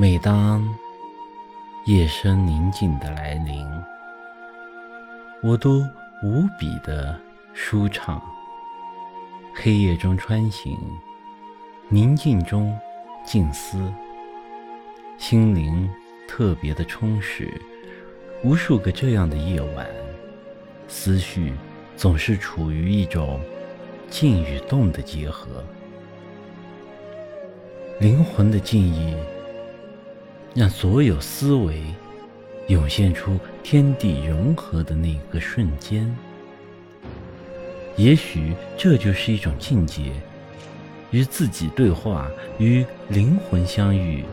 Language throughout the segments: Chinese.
每当夜深宁静的来临，我都无比的舒畅。黑夜中穿行，宁静中静思，心灵特别的充实。无数个这样的夜晚，思绪总是处于一种静与动的结合，灵魂的静意。让所有思维涌现出天地融合的那个瞬间，也许这就是一种境界，与自己对话，与灵魂相遇，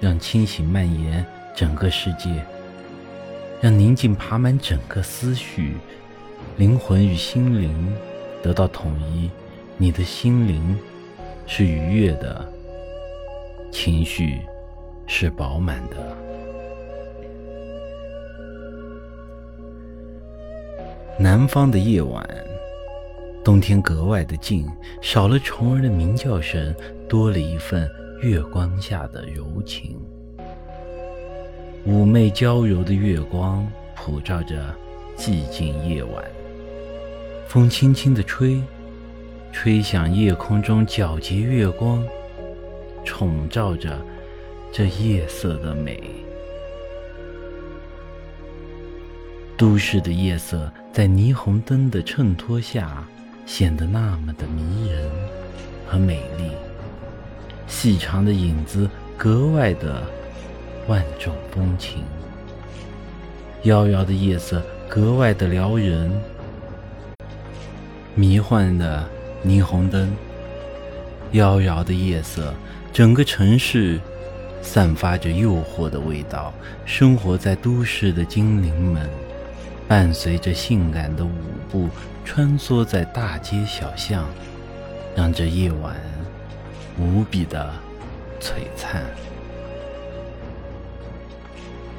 让清醒蔓延整个世界，让宁静爬满整个思绪，灵魂与心灵得到统一，你的心灵是愉悦的，情绪。是饱满的。南方的夜晚，冬天格外的静，少了虫儿的鸣叫声，多了一份月光下的柔情。妩媚娇柔的月光普照着寂静夜晚，风轻轻的吹，吹响夜空中皎洁月光，宠照着。这夜色的美，都市的夜色在霓虹灯的衬托下显得那么的迷人和美丽，细长的影子格外的万种风情，妖娆的夜色格外的撩人，迷幻的霓虹灯，妖娆的夜色，整个城市。散发着诱惑的味道，生活在都市的精灵们，伴随着性感的舞步，穿梭在大街小巷，让这夜晚无比的璀璨。